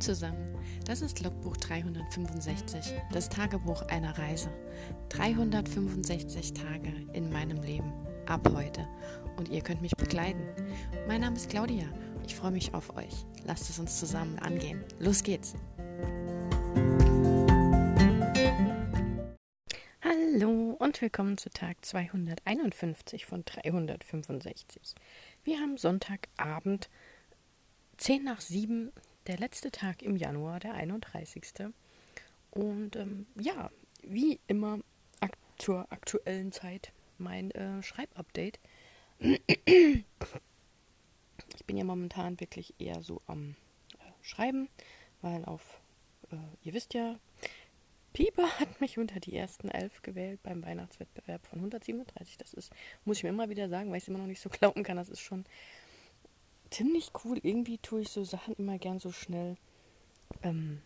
Zusammen, das ist Logbuch 365, das Tagebuch einer Reise. 365 Tage in meinem Leben, ab heute. Und ihr könnt mich begleiten. Mein Name ist Claudia, ich freue mich auf euch. Lasst es uns zusammen angehen. Los geht's! Hallo und willkommen zu Tag 251 von 365. Wir haben Sonntagabend 10 nach 7 der letzte Tag im Januar, der 31. Und ähm, ja, wie immer ak zur aktuellen Zeit mein äh, Schreibupdate. ich bin ja momentan wirklich eher so am äh, Schreiben, weil auf, äh, ihr wisst ja, Pieper hat mich unter die ersten elf gewählt beim Weihnachtswettbewerb von 137. Das ist, muss ich mir immer wieder sagen, weil ich es immer noch nicht so glauben kann, das ist schon ziemlich cool. Irgendwie tue ich so Sachen immer gern so schnell ähm,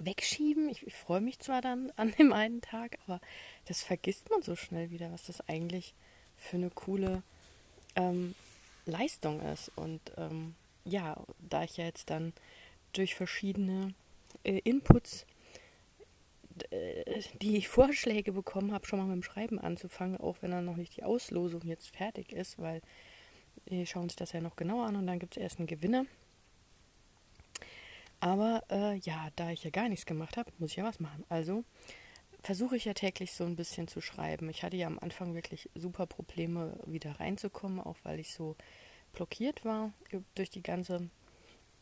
wegschieben. Ich, ich freue mich zwar dann an dem einen Tag, aber das vergisst man so schnell wieder, was das eigentlich für eine coole ähm, Leistung ist. Und ähm, ja, da ich ja jetzt dann durch verschiedene äh, Inputs äh, die Vorschläge bekommen habe, schon mal mit dem Schreiben anzufangen, auch wenn dann noch nicht die Auslosung jetzt fertig ist, weil schauen uns das ja noch genauer an und dann gibt es erst einen Gewinner. Aber äh, ja, da ich ja gar nichts gemacht habe, muss ich ja was machen. Also versuche ich ja täglich so ein bisschen zu schreiben. Ich hatte ja am Anfang wirklich super Probleme, wieder reinzukommen, auch weil ich so blockiert war durch die ganze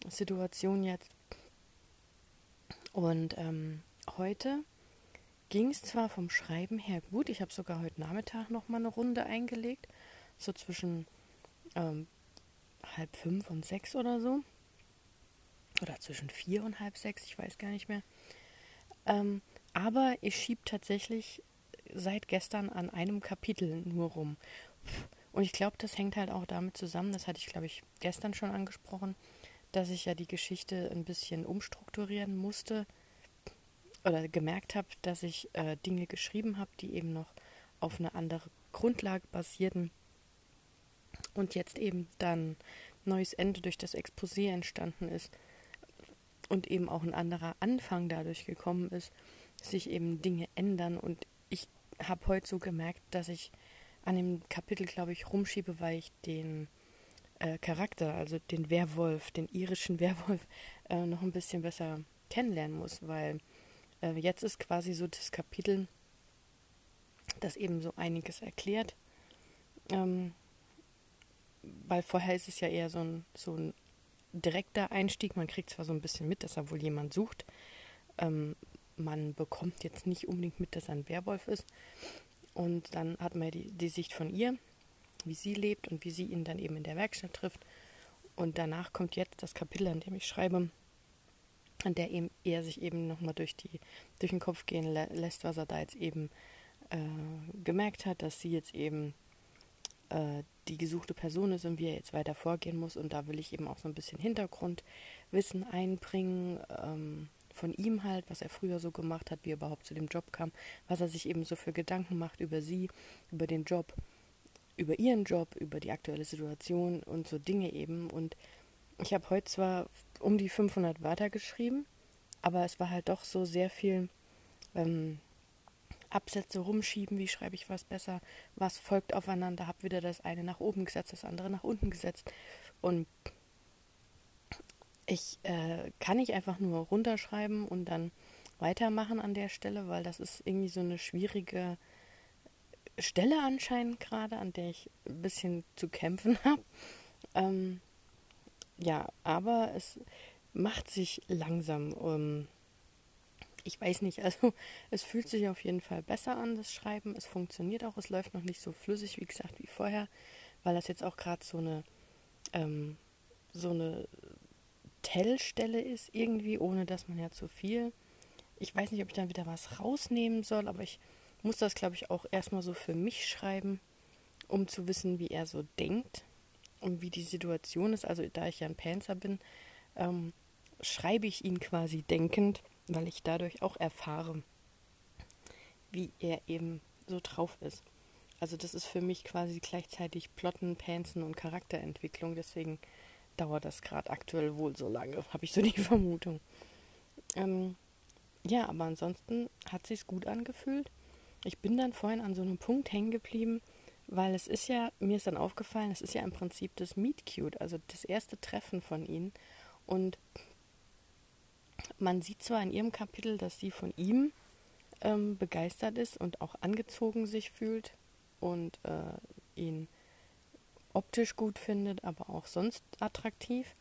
Situation jetzt. Und ähm, heute ging es zwar vom Schreiben her gut. Ich habe sogar heute Nachmittag noch mal eine Runde eingelegt, so zwischen ähm, halb fünf und sechs oder so. Oder zwischen vier und halb sechs, ich weiß gar nicht mehr. Ähm, aber ich schiebe tatsächlich seit gestern an einem Kapitel nur rum. Und ich glaube, das hängt halt auch damit zusammen, das hatte ich, glaube ich, gestern schon angesprochen, dass ich ja die Geschichte ein bisschen umstrukturieren musste oder gemerkt habe, dass ich äh, Dinge geschrieben habe, die eben noch auf eine andere Grundlage basierten und jetzt eben dann neues Ende durch das Exposé entstanden ist und eben auch ein anderer Anfang dadurch gekommen ist, sich eben Dinge ändern und ich habe heute so gemerkt, dass ich an dem Kapitel, glaube ich, rumschiebe, weil ich den äh, Charakter, also den Werwolf, den irischen Werwolf, äh, noch ein bisschen besser kennenlernen muss, weil äh, jetzt ist quasi so das Kapitel, das eben so einiges erklärt. Ähm, weil vorher ist es ja eher so ein, so ein direkter Einstieg. Man kriegt zwar so ein bisschen mit, dass er wohl jemand sucht. Ähm, man bekommt jetzt nicht unbedingt mit, dass er ein Werwolf ist. Und dann hat man die, die Sicht von ihr, wie sie lebt und wie sie ihn dann eben in der Werkstatt trifft. Und danach kommt jetzt das Kapitel, an dem ich schreibe, an der eben er sich eben nochmal durch, durch den Kopf gehen lä lässt, was er da jetzt eben äh, gemerkt hat, dass sie jetzt eben äh, die gesuchte Person ist und wie er jetzt weiter vorgehen muss. Und da will ich eben auch so ein bisschen Hintergrundwissen einbringen ähm, von ihm halt, was er früher so gemacht hat, wie er überhaupt zu dem Job kam, was er sich eben so für Gedanken macht über sie, über den Job, über ihren Job, über die aktuelle Situation und so Dinge eben. Und ich habe heute zwar um die 500 Wörter geschrieben, aber es war halt doch so sehr viel ähm, Absätze rumschieben, wie schreibe ich was besser, was folgt aufeinander, habe wieder das eine nach oben gesetzt, das andere nach unten gesetzt. Und ich äh, kann nicht einfach nur runterschreiben und dann weitermachen an der Stelle, weil das ist irgendwie so eine schwierige Stelle anscheinend gerade, an der ich ein bisschen zu kämpfen habe. Ähm, ja, aber es macht sich langsam. Um, ich weiß nicht, also es fühlt sich auf jeden Fall besser an, das Schreiben. Es funktioniert auch, es läuft noch nicht so flüssig, wie gesagt, wie vorher, weil das jetzt auch gerade so eine, ähm, so eine Tellstelle ist, irgendwie, ohne dass man ja zu viel. Ich weiß nicht, ob ich dann wieder was rausnehmen soll, aber ich muss das, glaube ich, auch erstmal so für mich schreiben, um zu wissen, wie er so denkt und wie die Situation ist. Also, da ich ja ein Panzer bin, ähm, schreibe ich ihn quasi denkend weil ich dadurch auch erfahre, wie er eben so drauf ist. Also das ist für mich quasi gleichzeitig Plotten, Panzen und Charakterentwicklung. Deswegen dauert das gerade aktuell wohl so lange, habe ich so die Vermutung. Ähm, ja, aber ansonsten hat sich's gut angefühlt. Ich bin dann vorhin an so einem Punkt hängen geblieben, weil es ist ja, mir ist dann aufgefallen, es ist ja im Prinzip das Meet Cute, also das erste Treffen von ihnen. Und man sieht zwar in ihrem Kapitel, dass sie von ihm ähm, begeistert ist und auch angezogen sich fühlt und äh, ihn optisch gut findet, aber auch sonst attraktiv.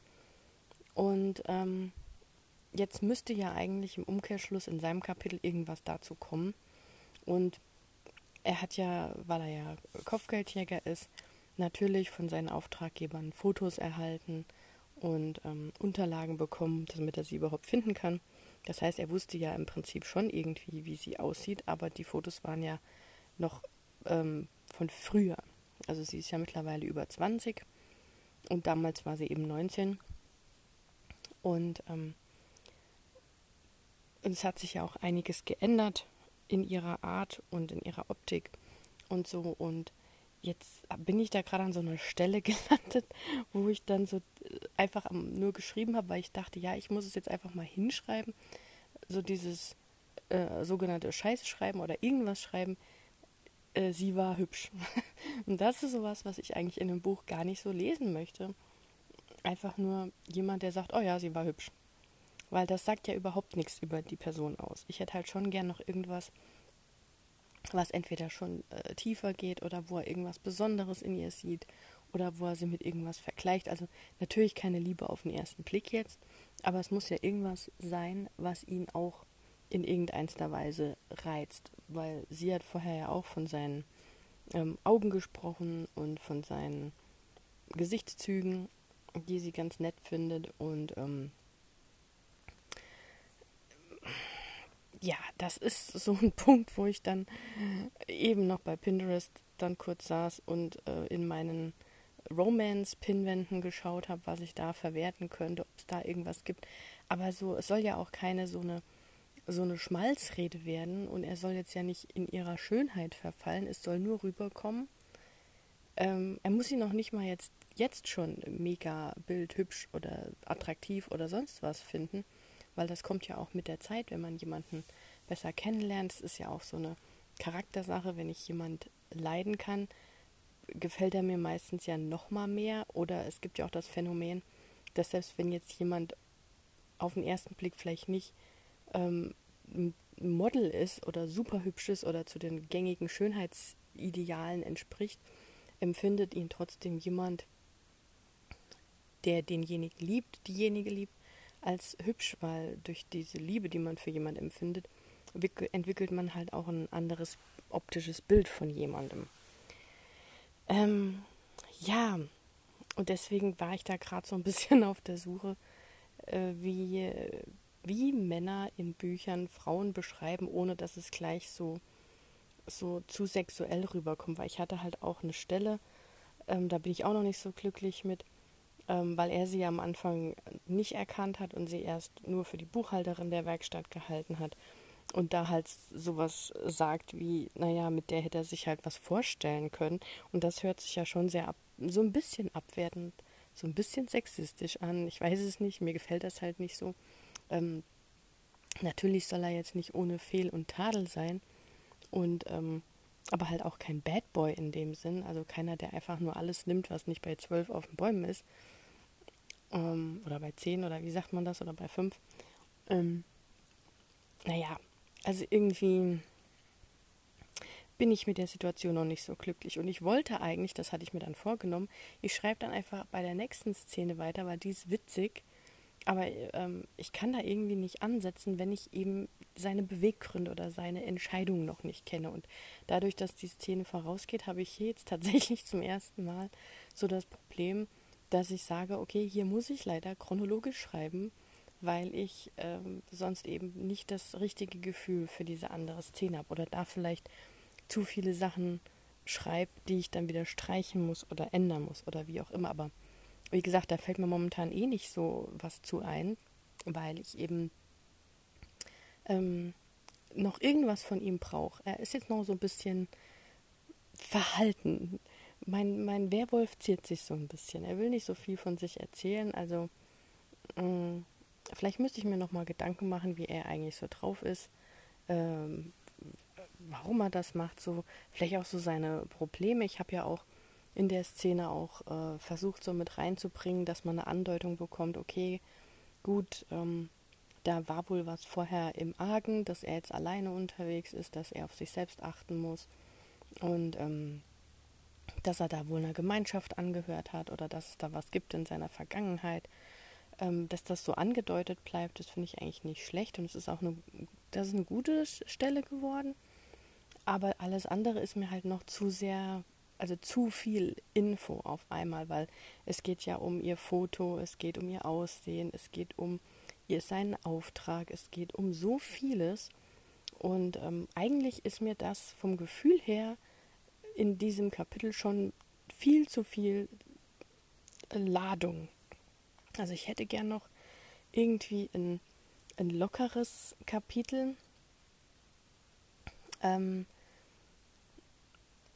Und ähm, jetzt müsste ja eigentlich im Umkehrschluss in seinem Kapitel irgendwas dazu kommen. Und er hat ja, weil er ja Kopfgeldjäger ist, natürlich von seinen Auftraggebern Fotos erhalten und ähm, Unterlagen bekommen, damit er sie überhaupt finden kann. Das heißt, er wusste ja im Prinzip schon irgendwie, wie sie aussieht, aber die Fotos waren ja noch ähm, von früher. Also sie ist ja mittlerweile über 20 und damals war sie eben 19. Und ähm, es hat sich ja auch einiges geändert in ihrer Art und in ihrer Optik und so. Und jetzt bin ich da gerade an so einer Stelle gelandet, wo ich dann so einfach nur geschrieben habe, weil ich dachte, ja, ich muss es jetzt einfach mal hinschreiben. So dieses äh, sogenannte Scheiße schreiben oder irgendwas schreiben. Äh, sie war hübsch. und das ist sowas, was ich eigentlich in einem Buch gar nicht so lesen möchte. Einfach nur jemand, der sagt, oh ja, sie war hübsch. Weil das sagt ja überhaupt nichts über die Person aus. Ich hätte halt schon gern noch irgendwas, was entweder schon äh, tiefer geht oder wo er irgendwas Besonderes in ihr sieht oder wo er sie mit irgendwas vergleicht. Also natürlich keine Liebe auf den ersten Blick jetzt, aber es muss ja irgendwas sein, was ihn auch in irgendeiner Weise reizt, weil sie hat vorher ja auch von seinen ähm, Augen gesprochen und von seinen Gesichtszügen, die sie ganz nett findet und ähm, ja, das ist so ein Punkt, wo ich dann eben noch bei Pinterest dann kurz saß und äh, in meinen Romance-Pinwänden geschaut habe, was ich da verwerten könnte, ob es da irgendwas gibt. Aber so, es soll ja auch keine so eine so eine Schmalzrede werden und er soll jetzt ja nicht in ihrer Schönheit verfallen, es soll nur rüberkommen. Ähm, er muss sie noch nicht mal jetzt, jetzt schon mega bildhübsch oder attraktiv oder sonst was finden, weil das kommt ja auch mit der Zeit, wenn man jemanden besser kennenlernt. Es ist ja auch so eine Charaktersache, wenn ich jemand leiden kann, gefällt er mir meistens ja noch mal mehr. Oder es gibt ja auch das Phänomen, dass selbst wenn jetzt jemand auf den ersten Blick vielleicht nicht ähm, Model ist oder super hübsch ist oder zu den gängigen Schönheitsidealen entspricht, empfindet ihn trotzdem jemand, der denjenigen liebt, diejenige liebt, als hübsch, weil durch diese Liebe, die man für jemanden empfindet, entwickelt man halt auch ein anderes optisches Bild von jemandem. Ähm, ja, und deswegen war ich da gerade so ein bisschen auf der Suche, äh, wie, wie Männer in Büchern Frauen beschreiben, ohne dass es gleich so, so zu sexuell rüberkommt. Weil ich hatte halt auch eine Stelle, ähm, da bin ich auch noch nicht so glücklich mit, ähm, weil er sie am Anfang nicht erkannt hat und sie erst nur für die Buchhalterin der Werkstatt gehalten hat. Und da halt sowas sagt wie, naja, mit der hätte er sich halt was vorstellen können. Und das hört sich ja schon sehr ab, so ein bisschen abwertend, so ein bisschen sexistisch an. Ich weiß es nicht, mir gefällt das halt nicht so. Ähm, natürlich soll er jetzt nicht ohne Fehl und Tadel sein. Und ähm, aber halt auch kein Bad Boy in dem Sinn, also keiner, der einfach nur alles nimmt, was nicht bei zwölf auf den Bäumen ist, ähm, oder bei zehn oder wie sagt man das, oder bei fünf. Ähm, naja, also irgendwie bin ich mit der Situation noch nicht so glücklich. Und ich wollte eigentlich, das hatte ich mir dann vorgenommen, ich schreibe dann einfach bei der nächsten Szene weiter, weil die ist witzig. Aber ähm, ich kann da irgendwie nicht ansetzen, wenn ich eben seine Beweggründe oder seine Entscheidungen noch nicht kenne. Und dadurch, dass die Szene vorausgeht, habe ich jetzt tatsächlich zum ersten Mal so das Problem, dass ich sage, okay, hier muss ich leider chronologisch schreiben, weil ich ähm, sonst eben nicht das richtige Gefühl für diese andere Szene habe oder da vielleicht zu viele Sachen schreibe, die ich dann wieder streichen muss oder ändern muss oder wie auch immer. Aber wie gesagt, da fällt mir momentan eh nicht so was zu ein, weil ich eben ähm, noch irgendwas von ihm brauche. Er ist jetzt noch so ein bisschen verhalten mein, mein Werwolf ziert sich so ein bisschen. Er will nicht so viel von sich erzählen. Also mh, mm, vielleicht müsste ich mir noch mal Gedanken machen, wie er eigentlich so drauf ist. Ähm, warum er das macht, so vielleicht auch so seine Probleme. Ich habe ja auch in der Szene auch äh, versucht, so mit reinzubringen, dass man eine Andeutung bekommt, okay, gut, ähm, da war wohl was vorher im Argen, dass er jetzt alleine unterwegs ist, dass er auf sich selbst achten muss und ähm, dass er da wohl einer Gemeinschaft angehört hat oder dass es da was gibt in seiner Vergangenheit. Ähm, dass das so angedeutet bleibt, das finde ich eigentlich nicht schlecht und es ist auch eine, das ist eine gute Stelle geworden. Aber alles andere ist mir halt noch zu sehr, also zu viel Info auf einmal, weil es geht ja um ihr Foto, es geht um ihr Aussehen, es geht um ihr seinen Auftrag, es geht um so vieles. Und ähm, eigentlich ist mir das vom Gefühl her in diesem Kapitel schon viel zu viel Ladung. Also ich hätte gern noch irgendwie ein, ein lockeres Kapitel. Ähm,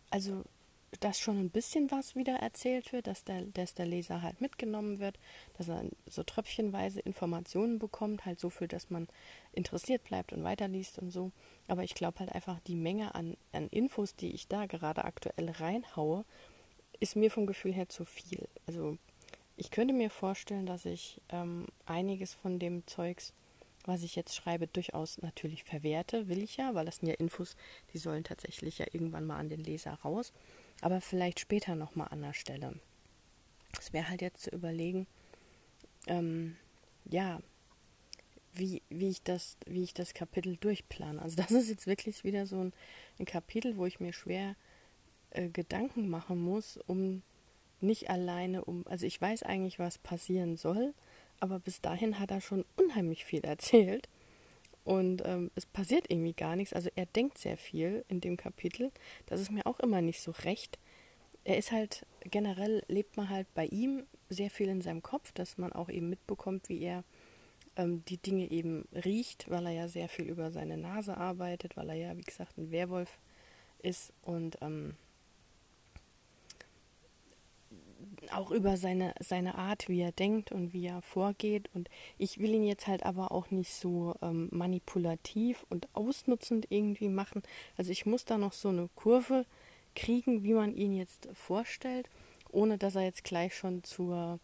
also dass schon ein bisschen was wieder erzählt wird, dass der, dass der Leser halt mitgenommen wird, dass er so tröpfchenweise Informationen bekommt, halt so viel, dass man interessiert bleibt und weiterliest und so. Aber ich glaube halt einfach, die Menge an, an Infos, die ich da gerade aktuell reinhaue, ist mir vom Gefühl her zu viel. Also ich könnte mir vorstellen, dass ich ähm, einiges von dem Zeugs was ich jetzt schreibe, durchaus natürlich verwerte, will ich ja, weil das sind ja Infos, die sollen tatsächlich ja irgendwann mal an den Leser raus, aber vielleicht später nochmal an der Stelle. Es wäre halt jetzt zu überlegen, ähm, ja, wie, wie, ich das, wie ich das Kapitel durchplane. Also das ist jetzt wirklich wieder so ein, ein Kapitel, wo ich mir schwer äh, Gedanken machen muss, um nicht alleine um, also ich weiß eigentlich, was passieren soll, aber bis dahin hat er schon unheimlich viel erzählt. Und ähm, es passiert irgendwie gar nichts. Also er denkt sehr viel in dem Kapitel. Das ist mir auch immer nicht so recht. Er ist halt, generell lebt man halt bei ihm sehr viel in seinem Kopf, dass man auch eben mitbekommt, wie er ähm, die Dinge eben riecht, weil er ja sehr viel über seine Nase arbeitet, weil er ja, wie gesagt, ein Werwolf ist. Und ähm, auch über seine, seine Art, wie er denkt und wie er vorgeht. Und ich will ihn jetzt halt aber auch nicht so ähm, manipulativ und ausnutzend irgendwie machen. Also ich muss da noch so eine Kurve kriegen, wie man ihn jetzt vorstellt, ohne dass er jetzt gleich schon zur,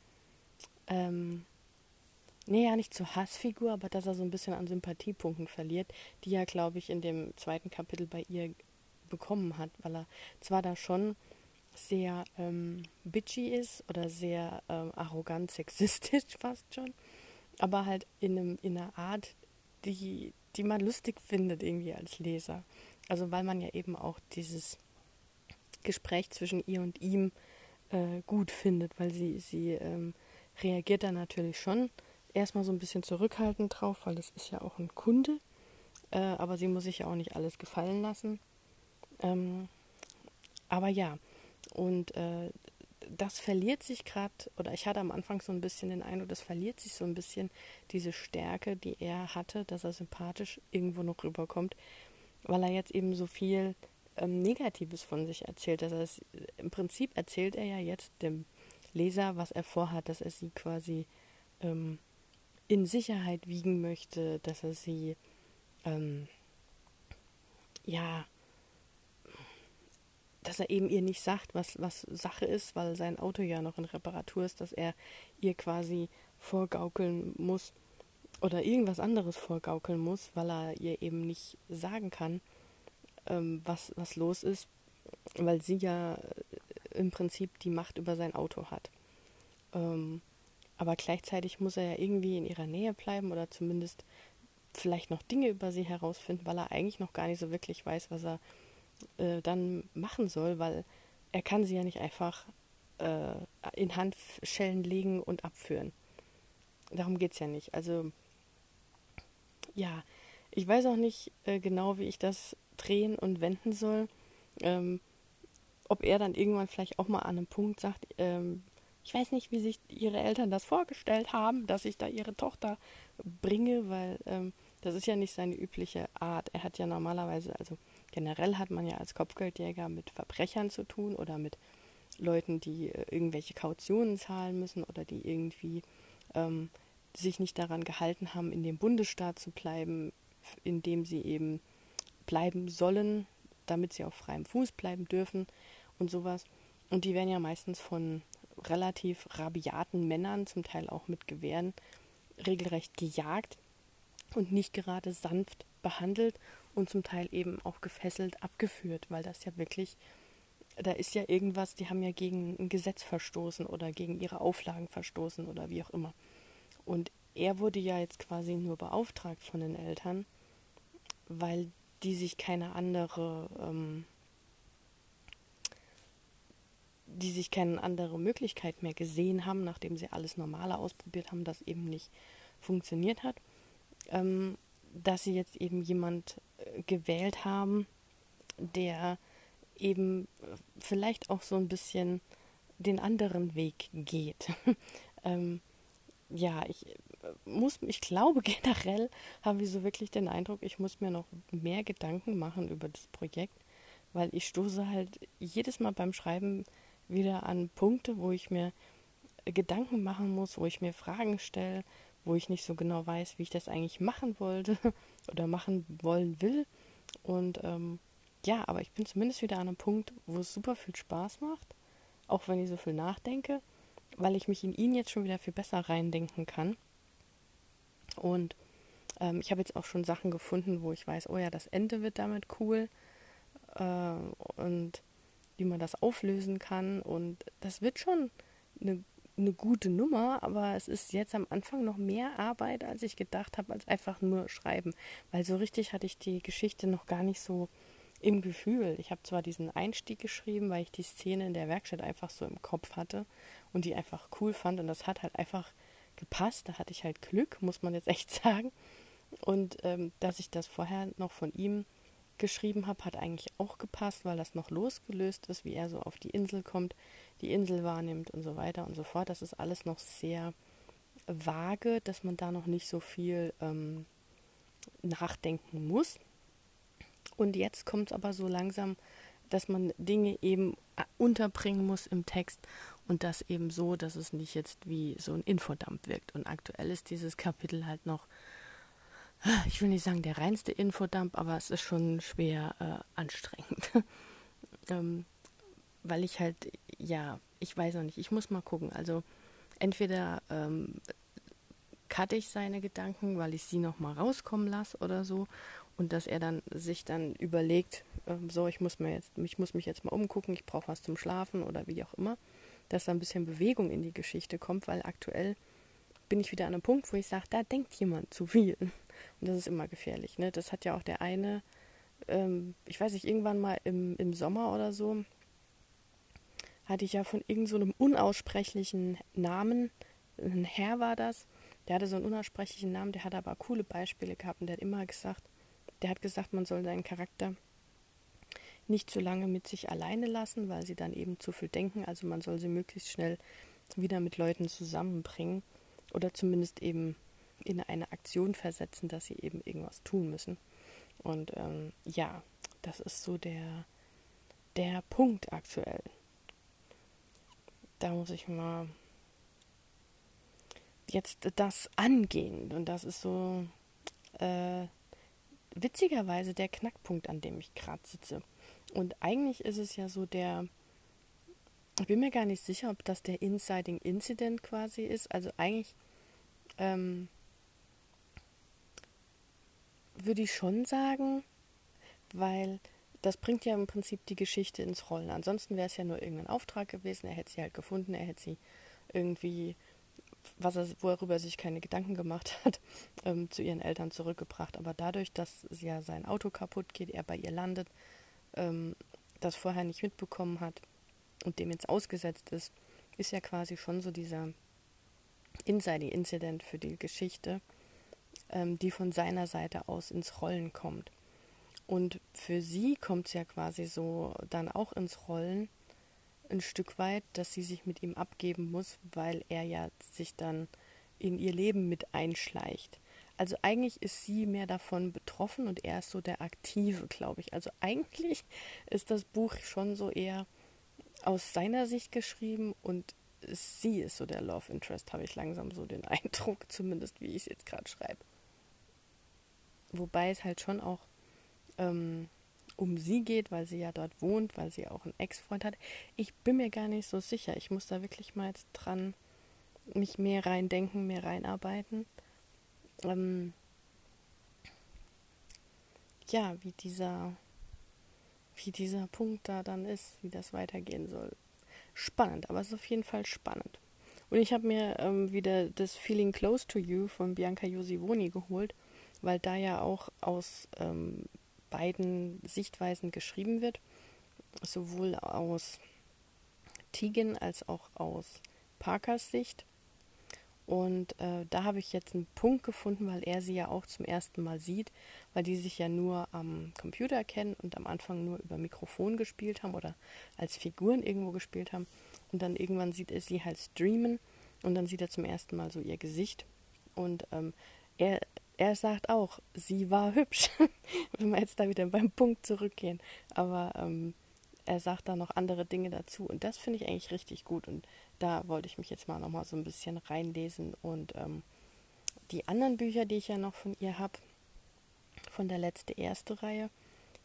ähm, nee, ja nicht zur Hassfigur, aber dass er so ein bisschen an Sympathiepunkten verliert, die er, glaube ich, in dem zweiten Kapitel bei ihr bekommen hat, weil er zwar da schon sehr ähm, bitchy ist oder sehr ähm, arrogant, sexistisch fast schon, aber halt in, einem, in einer Art, die, die man lustig findet irgendwie als Leser. Also weil man ja eben auch dieses Gespräch zwischen ihr und ihm äh, gut findet, weil sie, sie ähm, reagiert da natürlich schon erstmal so ein bisschen zurückhaltend drauf, weil das ist ja auch ein Kunde, äh, aber sie muss sich ja auch nicht alles gefallen lassen. Ähm, aber ja, und äh, das verliert sich gerade, oder ich hatte am Anfang so ein bisschen den Eindruck, das verliert sich so ein bisschen, diese Stärke, die er hatte, dass er sympathisch irgendwo noch rüberkommt, weil er jetzt eben so viel ähm, Negatives von sich erzählt. Dass er es, Im Prinzip erzählt er ja jetzt dem Leser, was er vorhat, dass er sie quasi ähm, in Sicherheit wiegen möchte, dass er sie ähm, ja dass er eben ihr nicht sagt, was, was Sache ist, weil sein Auto ja noch in Reparatur ist, dass er ihr quasi vorgaukeln muss oder irgendwas anderes vorgaukeln muss, weil er ihr eben nicht sagen kann, ähm, was, was los ist, weil sie ja äh, im Prinzip die Macht über sein Auto hat. Ähm, aber gleichzeitig muss er ja irgendwie in ihrer Nähe bleiben oder zumindest vielleicht noch Dinge über sie herausfinden, weil er eigentlich noch gar nicht so wirklich weiß, was er äh, dann machen soll, weil er kann sie ja nicht einfach äh, in Handschellen legen und abführen. Darum geht es ja nicht. Also ja, ich weiß auch nicht äh, genau, wie ich das drehen und wenden soll. Ähm, ob er dann irgendwann vielleicht auch mal an einem Punkt sagt, ähm, ich weiß nicht, wie sich ihre Eltern das vorgestellt haben, dass ich da ihre Tochter bringe, weil ähm, das ist ja nicht seine übliche Art. Er hat ja normalerweise, also generell hat man ja als Kopfgeldjäger mit Verbrechern zu tun oder mit Leuten, die äh, irgendwelche Kautionen zahlen müssen oder die irgendwie ähm, sich nicht daran gehalten haben, in dem Bundesstaat zu bleiben, in dem sie eben bleiben sollen, damit sie auf freiem Fuß bleiben dürfen und sowas. Und die werden ja meistens von relativ rabiaten Männern, zum Teil auch mit Gewehren, regelrecht gejagt und nicht gerade sanft behandelt und zum Teil eben auch gefesselt abgeführt, weil das ja wirklich, da ist ja irgendwas, die haben ja gegen ein Gesetz verstoßen oder gegen ihre Auflagen verstoßen oder wie auch immer. Und er wurde ja jetzt quasi nur beauftragt von den Eltern, weil die sich keine andere, ähm, die sich keine andere Möglichkeit mehr gesehen haben, nachdem sie alles Normale ausprobiert haben, das eben nicht funktioniert hat, ähm, dass sie jetzt eben jemand äh, gewählt haben, der eben vielleicht auch so ein bisschen den anderen Weg geht. ähm, ja, ich äh, muss, ich glaube generell haben wir so wirklich den Eindruck, ich muss mir noch mehr Gedanken machen über das Projekt, weil ich stoße halt jedes Mal beim Schreiben wieder an Punkte, wo ich mir Gedanken machen muss, wo ich mir Fragen stelle, wo ich nicht so genau weiß, wie ich das eigentlich machen wollte oder machen wollen will. Und ähm, ja, aber ich bin zumindest wieder an einem Punkt, wo es super viel Spaß macht, auch wenn ich so viel nachdenke, weil ich mich in ihn jetzt schon wieder viel besser reindenken kann. Und ähm, ich habe jetzt auch schon Sachen gefunden, wo ich weiß, oh ja, das Ende wird damit cool äh, und wie man das auflösen kann. Und das wird schon eine eine gute Nummer, aber es ist jetzt am Anfang noch mehr Arbeit, als ich gedacht habe, als einfach nur schreiben. Weil so richtig hatte ich die Geschichte noch gar nicht so im Gefühl. Ich habe zwar diesen Einstieg geschrieben, weil ich die Szene in der Werkstatt einfach so im Kopf hatte und die einfach cool fand und das hat halt einfach gepasst. Da hatte ich halt Glück, muss man jetzt echt sagen. Und ähm, dass ich das vorher noch von ihm geschrieben habe, hat eigentlich auch gepasst, weil das noch losgelöst ist, wie er so auf die Insel kommt, die Insel wahrnimmt und so weiter und so fort. Das ist alles noch sehr vage, dass man da noch nicht so viel ähm, nachdenken muss. Und jetzt kommt es aber so langsam, dass man Dinge eben äh, unterbringen muss im Text und das eben so, dass es nicht jetzt wie so ein Infodump wirkt. Und aktuell ist dieses Kapitel halt noch ich will nicht sagen der reinste Infodump, aber es ist schon schwer äh, anstrengend. ähm, weil ich halt, ja, ich weiß auch nicht, ich muss mal gucken. Also entweder ähm, cutte ich seine Gedanken, weil ich sie nochmal rauskommen lasse oder so und dass er dann sich dann überlegt, ähm, so, ich muss mir jetzt, ich muss mich jetzt mal umgucken, ich brauche was zum Schlafen oder wie auch immer, dass da ein bisschen Bewegung in die Geschichte kommt, weil aktuell bin ich wieder an einem Punkt, wo ich sage, da denkt jemand zu viel. Und das ist immer gefährlich. Ne? Das hat ja auch der eine, ähm, ich weiß nicht, irgendwann mal im, im Sommer oder so, hatte ich ja von irgendeinem so unaussprechlichen Namen, ein Herr war das, der hatte so einen unaussprechlichen Namen, der hat aber coole Beispiele gehabt und der hat immer gesagt, der hat gesagt, man soll seinen Charakter nicht zu lange mit sich alleine lassen, weil sie dann eben zu viel denken. Also man soll sie möglichst schnell wieder mit Leuten zusammenbringen oder zumindest eben in eine Aktion versetzen, dass sie eben irgendwas tun müssen. Und ähm, ja, das ist so der, der Punkt aktuell. Da muss ich mal jetzt das angehen. Und das ist so äh, witzigerweise der Knackpunkt, an dem ich gerade sitze. Und eigentlich ist es ja so der, ich bin mir gar nicht sicher, ob das der Inciting Incident quasi ist. Also eigentlich ähm, würde ich schon sagen, weil das bringt ja im Prinzip die Geschichte ins Rollen. Ansonsten wäre es ja nur irgendein Auftrag gewesen, er hätte sie halt gefunden, er hätte sie irgendwie, was er, worüber er sich keine Gedanken gemacht hat, ähm, zu ihren Eltern zurückgebracht. Aber dadurch, dass ja sein Auto kaputt geht, er bei ihr landet, ähm, das vorher nicht mitbekommen hat und dem jetzt ausgesetzt ist, ist ja quasi schon so dieser Inside-Incident für die Geschichte ähm, die von seiner Seite aus ins Rollen kommt. Und für sie kommt es ja quasi so dann auch ins Rollen, ein Stück weit, dass sie sich mit ihm abgeben muss, weil er ja sich dann in ihr Leben mit einschleicht. Also eigentlich ist sie mehr davon betroffen und er ist so der Aktive, glaube ich. Also eigentlich ist das Buch schon so eher aus seiner Sicht geschrieben und sie ist so der Love Interest, habe ich langsam so den Eindruck, zumindest wie ich es jetzt gerade schreibe. Wobei es halt schon auch ähm, um sie geht, weil sie ja dort wohnt, weil sie auch einen Ex-Freund hat. Ich bin mir gar nicht so sicher. Ich muss da wirklich mal jetzt dran mich mehr reindenken, mehr reinarbeiten. Ähm, ja, wie dieser, wie dieser Punkt da dann ist, wie das weitergehen soll. Spannend, aber es ist auf jeden Fall spannend. Und ich habe mir ähm, wieder das Feeling Close to You von Bianca Josivoni geholt, weil da ja auch aus ähm, beiden Sichtweisen geschrieben wird, sowohl aus Tegan als auch aus Parkers Sicht. Und äh, da habe ich jetzt einen Punkt gefunden, weil er sie ja auch zum ersten Mal sieht, weil die sich ja nur am Computer kennen und am Anfang nur über Mikrofon gespielt haben oder als Figuren irgendwo gespielt haben. Und dann irgendwann sieht er sie halt streamen und dann sieht er zum ersten Mal so ihr Gesicht. Und ähm, er er sagt auch, sie war hübsch, wenn wir jetzt da wieder beim Punkt zurückgehen. Aber ähm, er sagt da noch andere Dinge dazu. Und das finde ich eigentlich richtig gut. Und da wollte ich mich jetzt mal nochmal so ein bisschen reinlesen. Und ähm, die anderen Bücher, die ich ja noch von ihr habe, von der letzte erste Reihe,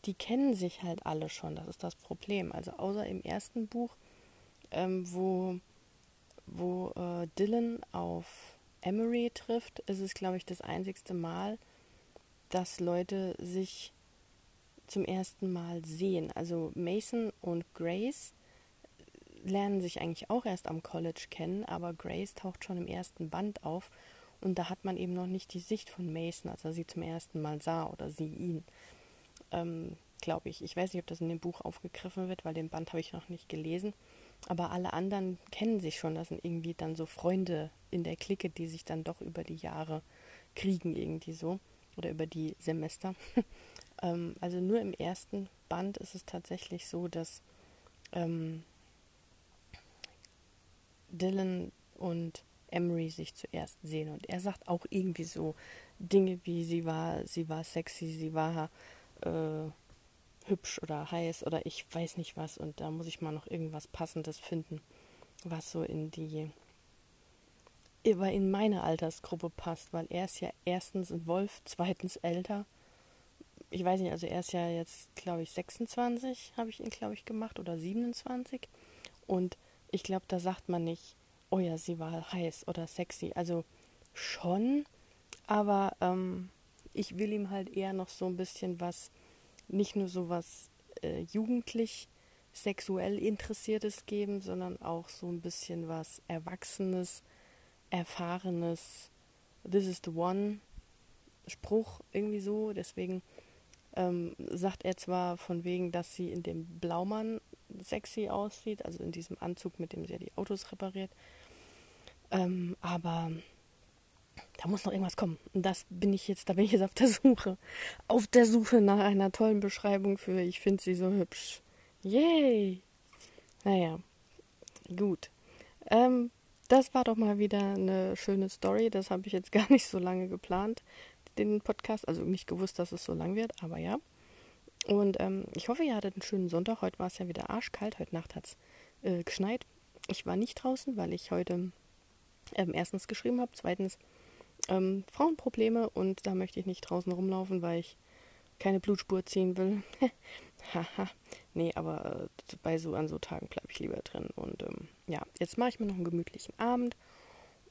die kennen sich halt alle schon, das ist das Problem. Also außer im ersten Buch, ähm, wo, wo äh, Dylan auf Emery trifft, ist es, glaube ich, das einzigste Mal, dass Leute sich zum ersten Mal sehen. Also Mason und Grace lernen sich eigentlich auch erst am College kennen, aber Grace taucht schon im ersten Band auf und da hat man eben noch nicht die Sicht von Mason, als er sie zum ersten Mal sah oder sie ihn. Ähm, glaube ich. Ich weiß nicht, ob das in dem Buch aufgegriffen wird, weil den Band habe ich noch nicht gelesen. Aber alle anderen kennen sich schon. Das sind irgendwie dann so Freunde in der Clique, die sich dann doch über die Jahre kriegen, irgendwie so. Oder über die Semester. ähm, also nur im ersten Band ist es tatsächlich so, dass ähm, Dylan und Emery sich zuerst sehen. Und er sagt auch irgendwie so Dinge wie sie war, sie war sexy, sie war äh, hübsch oder heiß oder ich weiß nicht was und da muss ich mal noch irgendwas Passendes finden, was so in die in meine Altersgruppe passt, weil er ist ja erstens ein Wolf, zweitens älter. Ich weiß nicht, also er ist ja jetzt, glaube ich, 26, habe ich ihn, glaube ich, gemacht oder 27. Und ich glaube, da sagt man nicht, oh ja, sie war heiß oder sexy. Also schon, aber ähm, ich will ihm halt eher noch so ein bisschen was nicht nur so was äh, jugendlich sexuell Interessiertes geben, sondern auch so ein bisschen was Erwachsenes, Erfahrenes. This is the one Spruch irgendwie so. Deswegen ähm, sagt er zwar von wegen, dass sie in dem Blaumann sexy aussieht, also in diesem Anzug, mit dem sie ja die Autos repariert. Ähm, aber da muss noch irgendwas kommen. Und das bin ich jetzt, da bin ich jetzt auf der Suche. Auf der Suche nach einer tollen Beschreibung für ich finde sie so hübsch. Yay! Naja, gut. Ähm, das war doch mal wieder eine schöne Story. Das habe ich jetzt gar nicht so lange geplant, den Podcast. Also nicht gewusst, dass es so lang wird, aber ja. Und ähm, ich hoffe, ihr hattet einen schönen Sonntag. Heute war es ja wieder arschkalt. Heute Nacht hat es äh, geschneit. Ich war nicht draußen, weil ich heute ähm, erstens geschrieben habe, zweitens ähm, Frauenprobleme und da möchte ich nicht draußen rumlaufen, weil ich keine Blutspur ziehen will. Haha. nee, aber äh, bei so an so Tagen bleibe ich lieber drin. Und ähm, ja, jetzt mache ich mir noch einen gemütlichen Abend.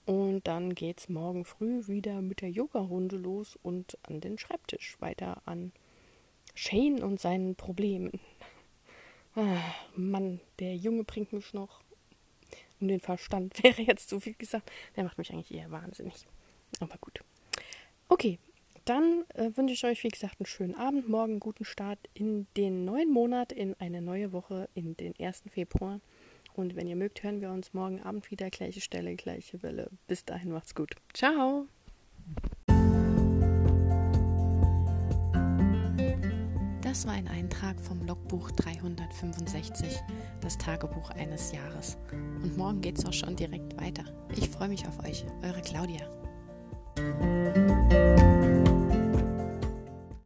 Und dann geht's morgen früh wieder mit der Yoga-Runde los und an den Schreibtisch weiter an Shane und seinen Problemen. Ah, Mann, der Junge bringt mich noch um den Verstand. Wäre jetzt so viel gesagt. Der macht mich eigentlich eher wahnsinnig. Aber gut. Okay, dann äh, wünsche ich euch, wie gesagt, einen schönen Abend, morgen guten Start in den neuen Monat, in eine neue Woche, in den 1. Februar. Und wenn ihr mögt, hören wir uns morgen Abend wieder. Gleiche Stelle, gleiche Welle. Bis dahin macht's gut. Ciao! Das war ein Eintrag vom Logbuch 365, das Tagebuch eines Jahres. Und morgen geht's auch schon direkt weiter. Ich freue mich auf euch, eure Claudia. Thank you.